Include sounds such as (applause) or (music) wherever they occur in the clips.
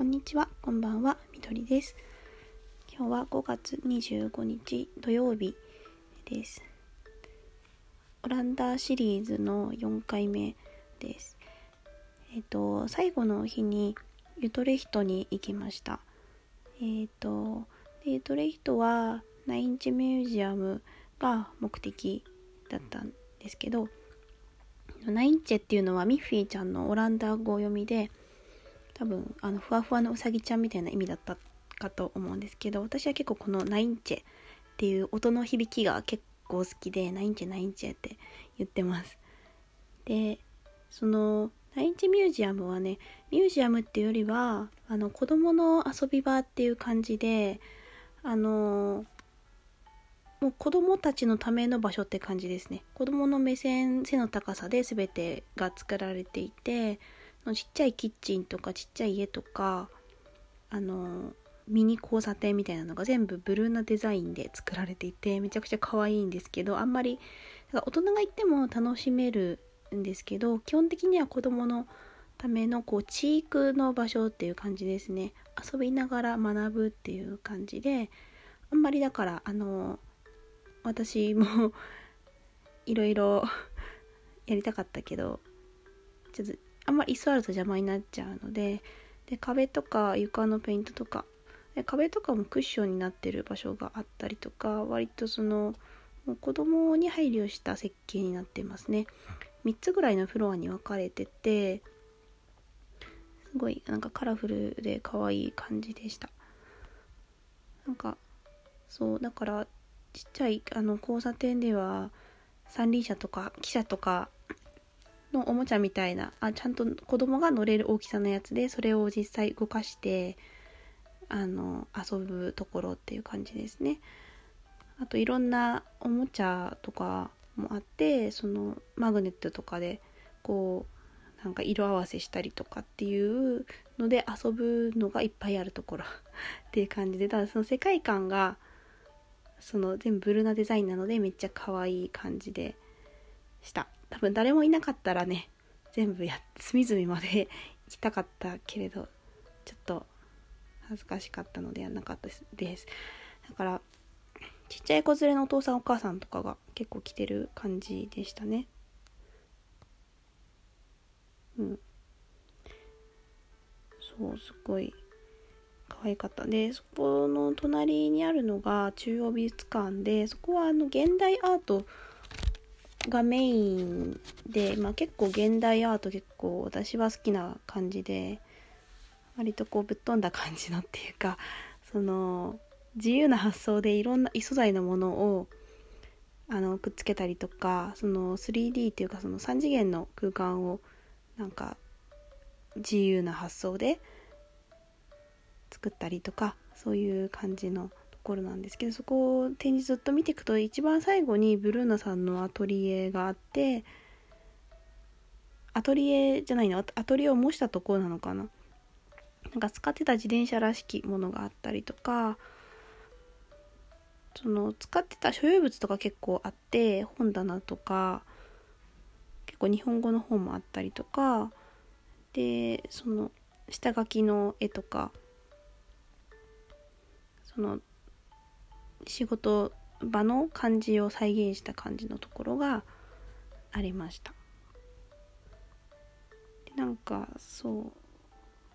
こんにちは、こんばんは、みどりです。今日は5月25日土曜日です。オランダシリーズの4回目です。えっ、と、最後の日にユトレヒトに行きました。えっ、と、でユトレヒトはナインチミュージアムが目的だったんですけど、ナインチェっていうのはミッフィーちゃんのオランダ語読みで多分あのふわふわのうさぎちゃんみたいな意味だったかと思うんですけど私は結構このナインチェっていう音の響きが結構好きでナインチェナインチェって言ってます。でそのナインチェミュージアムはねミュージアムっていうよりはあの子供の遊び場っていう感じであのもう子供たちのための場所って感じですね。子供の目線背の高さで全てが作られていてちっちゃいキッチンとかちっちゃい家とかあのミニ交差点みたいなのが全部ブルーなデザインで作られていてめちゃくちゃ可愛いんですけどあんまり大人が行っても楽しめるんですけど基本的には子供のためのこう地域の場所っていう感じですね。遊びながら学ぶっていう感じであんまりだからあの私も (laughs) いろいろ (laughs) やりたかったけどちょっとあんまり椅子あると邪魔になっちゃうのでで壁とか床のペイントとか。で壁とかもクッションになってる場所があったりとか割とそのもう子供に配慮した設計になってますね。3つぐらいのフロアに分かれててすごいなんかカラフルで可愛い感じでした。なんかそうだからちっちゃいあの交差点では三輪車とか汽車とかのおもちゃみたいなあちゃんと子供が乗れる大きさのやつでそれを実際動かしてあの遊ぶところっていう感じですね。あといろんなおもちゃとかもあってそのマグネットとかでこうなんか色合わせしたりとかっていうので遊ぶのがいっぱいあるところ。(laughs) っていう感じでただその世界観がその全部ブルーなデザインなのでめっちゃ可愛い感じでした。多分誰もいなかったらね全部や隅々まで行きたかったけれどちょっと恥ずかしかったのでやんなかったです。だからちっちゃい子連れのお父さんお母さんとかが結構来てる感じでしたね。うん。そうすごい可愛かった。でそこの隣にあるのが中央美術館でそこはあの現代アートがメインで、まあ、結構現代アート結構私は好きな感じで割とこうぶっ飛んだ感じのっていうかその自由な発想でいろんな異素材のものをあのくっつけたりとかその 3D っていうかその3次元の空間をなんか自由な発想で作ったりとかそういう感じのころなんですけどそこを展示ずっと見ていくと一番最後にブルーナさんのアトリエがあってアトリエじゃないのアトリエを模したところなのかな。なんか使ってた自転車らしきものがあったりとかその使ってた所有物とか結構あって本棚とか結構日本語の本もあったりとかでその下書きの絵とかその仕事場の感じを再現した感じのところがありました。なんかそう。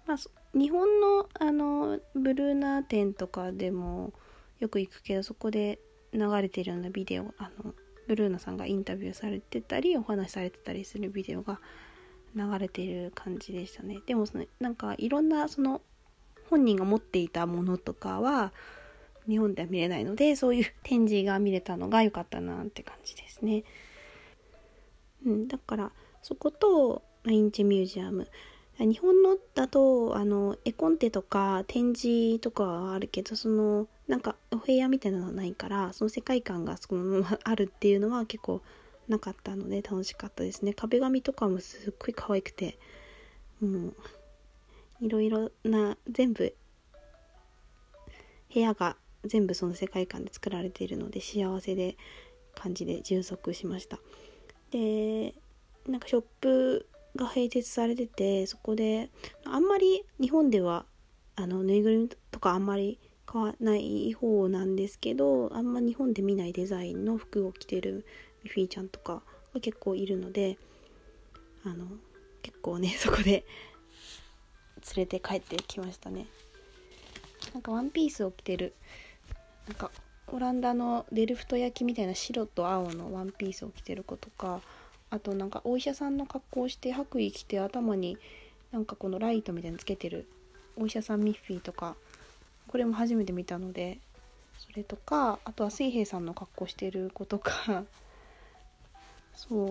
まあ日本のあのブルーナ展とかでもよく行くけどそこで流れてるようなビデオあのブルーナさんがインタビューされてたりお話しされてたりするビデオが流れてる感じでしたね。でもそのなんかいろんなその本人が持っていたものとかは日本では見れないのでそういう展示が見れたのが良かったなって感じですね。うん、だからそことインチミュージアム日本のだとあの絵コンテとか展示とかはあるけどそのなんかお部屋みたいなのはないからその世界観がそのままあるっていうのは結構なかったので楽しかったですね壁紙とかもすっごい可愛くてもういろいろな全部部屋が全部その世界観で作られているので幸せで感じで充足しました。でなんかショップが併設されててそこであんまり日本ではあのぬいぐるみとかあんまり買わない方なんですけどあんま日本で見ないデザインの服を着てるミフィーちゃんとかが結構いるのであの結構ね (laughs) そこで連れて帰ってきましたね。なんかワンピースを着てるなんかオランダのデルフト焼きみたいな白と青のワンピースを着てる子とかあとなんかお医者さんの格好をして白衣着て頭になんかこのライトみたいにつけてるお医者さんミッフィーとかこれも初めて見たのでそれとかあとは水平さんの格好してる子とか (laughs) そう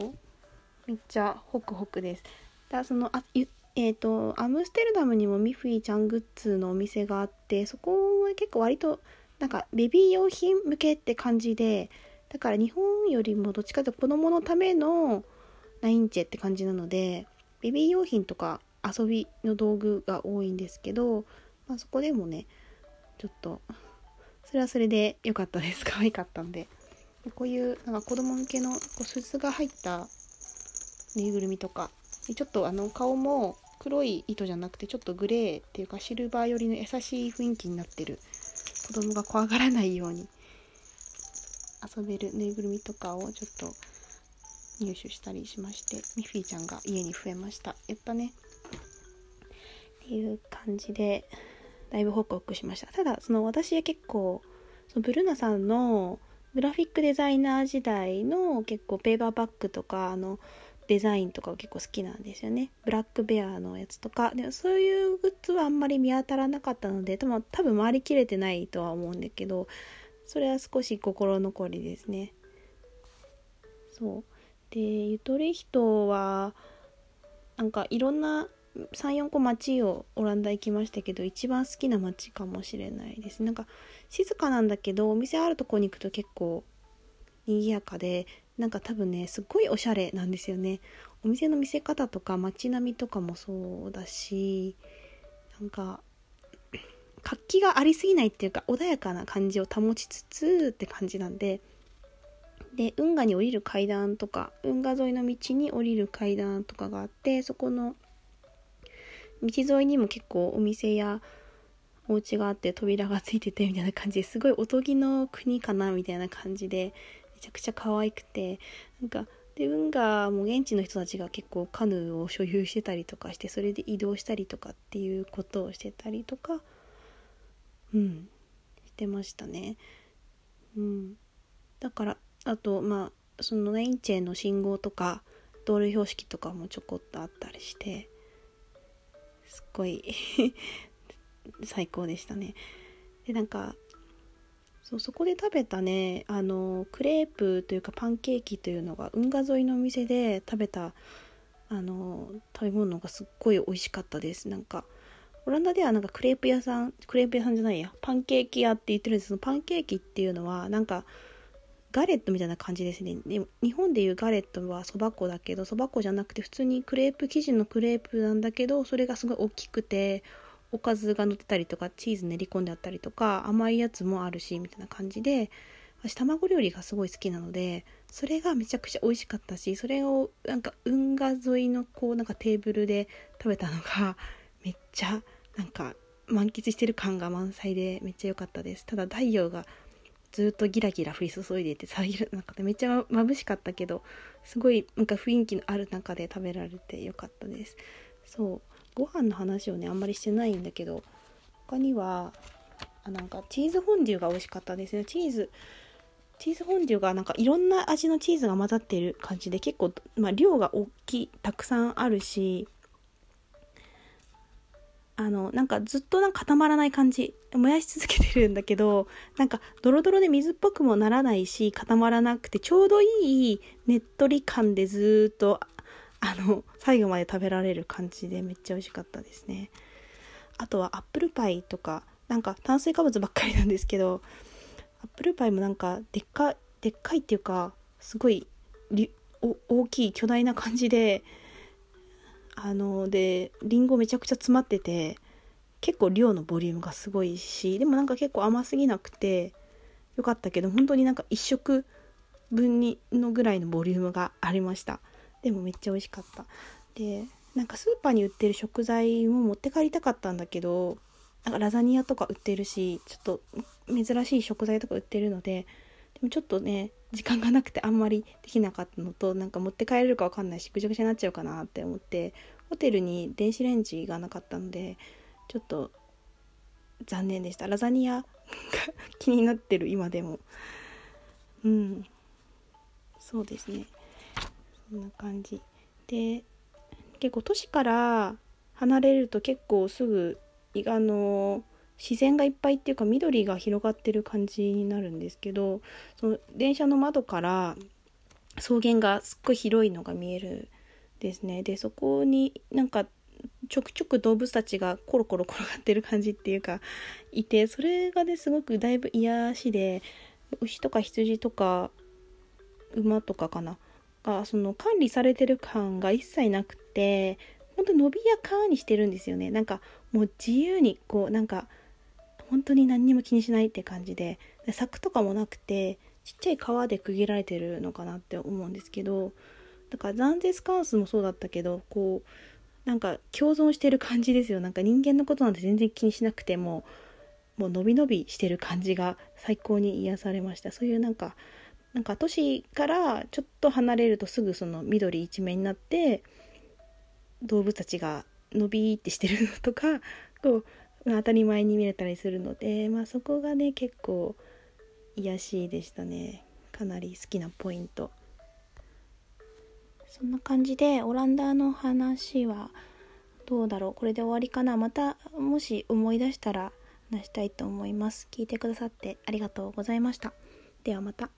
めっちゃホクホクです。だそのあえーと、アムステルダムにもミッフィーちゃんグッズのお店があってそこは結構割となんかベビー用品向けって感じでだから日本よりもどっちかというと子供のためのナインチェって感じなのでベビー用品とか遊びの道具が多いんですけど、まあ、そこでもねちょっとそれはそれで良かったです。可愛かったんで。こういうなんか子供向けのこう鈴が入ったぬいぐるみとかちょっとあの顔も黒い糸じゃなくてちょっとグレーっていうかシルバー寄りの優しい雰囲気になってる子供が怖がらないように遊べるぬいぐるみとかをちょっと入手したりしましてミッフィーちゃんが家に増えました。やったね。っていう感じでだいぶホクホクしました。ただその私は結構そのブルーナさんのグラフィックデザイナー時代の結構ペーパーバッグとかあのデザインとか結構好きなんですよね。ブラックベアのやつとか。でもそういうグッズはあんまり見当たらなかったので多分回りきれてないとは思うんだけどそれは少し心残りですね。そう。でゆとり人はなんかいろんな34個街をオランダ行きましたけど一番好きな街かもしれないです。なんか静かなんだけどお店あるとこに行くと結構賑やかでなんか多分ねすっごいおしゃれなんですよね。お店の見せ方とか街並みとかもそうだしなんか活気がありすぎないっていうか穏やかな感じを保ちつつって感じなんでで運河に降りる階段とか運河沿いの道に降りる階段とかがあってそこの道沿いにも結構お店やお家があって扉がついててみたいな感じですごいおとぎの国かなみたいな感じでちゃくちゃ可愛くてなんかで運河も現地の人たちが結構カヌーを所有してたりとかしてそれで移動したりとかっていうことをしてたりとかうんしてましたね。うん。だからあとまあそのインチェの信号とか道路標識とかもちょこっとあったりしてすっごい (laughs) 最高でしたね。でなんかそうそこで食べたねあのクレープというかパンケーキというのが運河沿いのお店で食べたあの食べ物がすっごい美味しかったです。なんかオランダではなんかクレープ屋さんクレープ屋さんじゃないやパンケーキ屋って言ってるんです。けどパンケーキっていうのはなんかガレットみたいな感じですね。で日本でいうガレットはそば粉だけどそば粉じゃなくて普通にクレープ生地のクレープなんだけどそれがすごい大きくておかずが乗ってたりとかチーズ練り込んであったりとか甘いやつもあるしみたいな感じで私卵料理がすごい好きなのでそれがめちゃくちゃ美味しかったしそれをなんか運河沿いのこうなんかテーブルで (laughs) 食べたのがめっちゃなんか満喫してる感が満載でめっちゃ良かったです。ただ太陽がずっとギラギラ降り注いでて遮る中でめっちゃ眩しかったけどすごいなんか雰囲気のある中で食べられてよかったです。そう。ご飯の話をねあんまりしてないんだけど他にはあなんかチーズフォンデュが美味しかったですね。チーズチーズフォンデュがなんかいろんな味のチーズが混ざってる感じで結構、まあ、量が大きいたくさんあるしあのなんかずっとなんか固まらない感じ燃やし続けてるんだけどなんかドロドロで水っぽくもならないし固まらなくてちょうどいいねっとり感でずっとあの最後まで食べられる感じでめっちゃ美味しかったですね。あとはアップルパイとかなんか炭水化物ばっかりなんですけどアップルパイもなんかでっかでっかいっていうかすごい大きい巨大な感じであのでりんごめちゃくちゃ詰まってて結構量のボリュームがすごいしでもなんか結構甘すぎなくてよかったけど本当になんか1食分にのぐらいのボリュームがありました。でもめっちゃ美味しかった。でなんかスーパーに売ってる食材も持って帰りたかったんだけどなんかラザニアとか売ってるしちょっと珍しい食材とか売ってるのででもちょっとね時間がなくてあんまりできなかったのとなんか持って帰れるか分かんないしぐちゃぐちゃになっちゃうかなって思ってホテルに電子レンジがなかったのでちょっと残念でした。ラザニアが (laughs) 気になってる今でも。うん。そうですね。そんな感じ。で結構都市から離れると結構すぐあの自然がいっぱいっていうか緑が広がってる感じになるんですけどその電車の窓から草原がすっごい広いのが見えるですね。でそこになんかちょくちょく動物たちがコロコロ転がってる感じっていうかいてそれがねすごくだいぶ癒しで牛とか羊とか馬とかかな。がその管理されてる感が一切なくて本当伸びやかにしてるんですよね。なんかもう自由にこうなんか本当に何にも気にしないって感じで。柵とかもなくてちっちゃい川で区切られてるのかなって思うんですけどだからザンゼスカンスもそうだったけどこうなんか共存してる感じですよ。なんか人間のことなんて全然気にしなくてももう伸び伸びしてる感じが最高に癒されました。そういうなんかなんか都市からちょっと離れるとすぐその緑一面になって動物たちが伸びってしてるのとか (laughs) こう当たり前に見れたりするので、まあ、そこがね結構癒しいでしたね。かなり好きなポイント。そんな感じでオランダの話はどうだろう？これで終わりかな？またもし思い出したら話したいと思います。聞いてくださってありがとうございました。ではまた。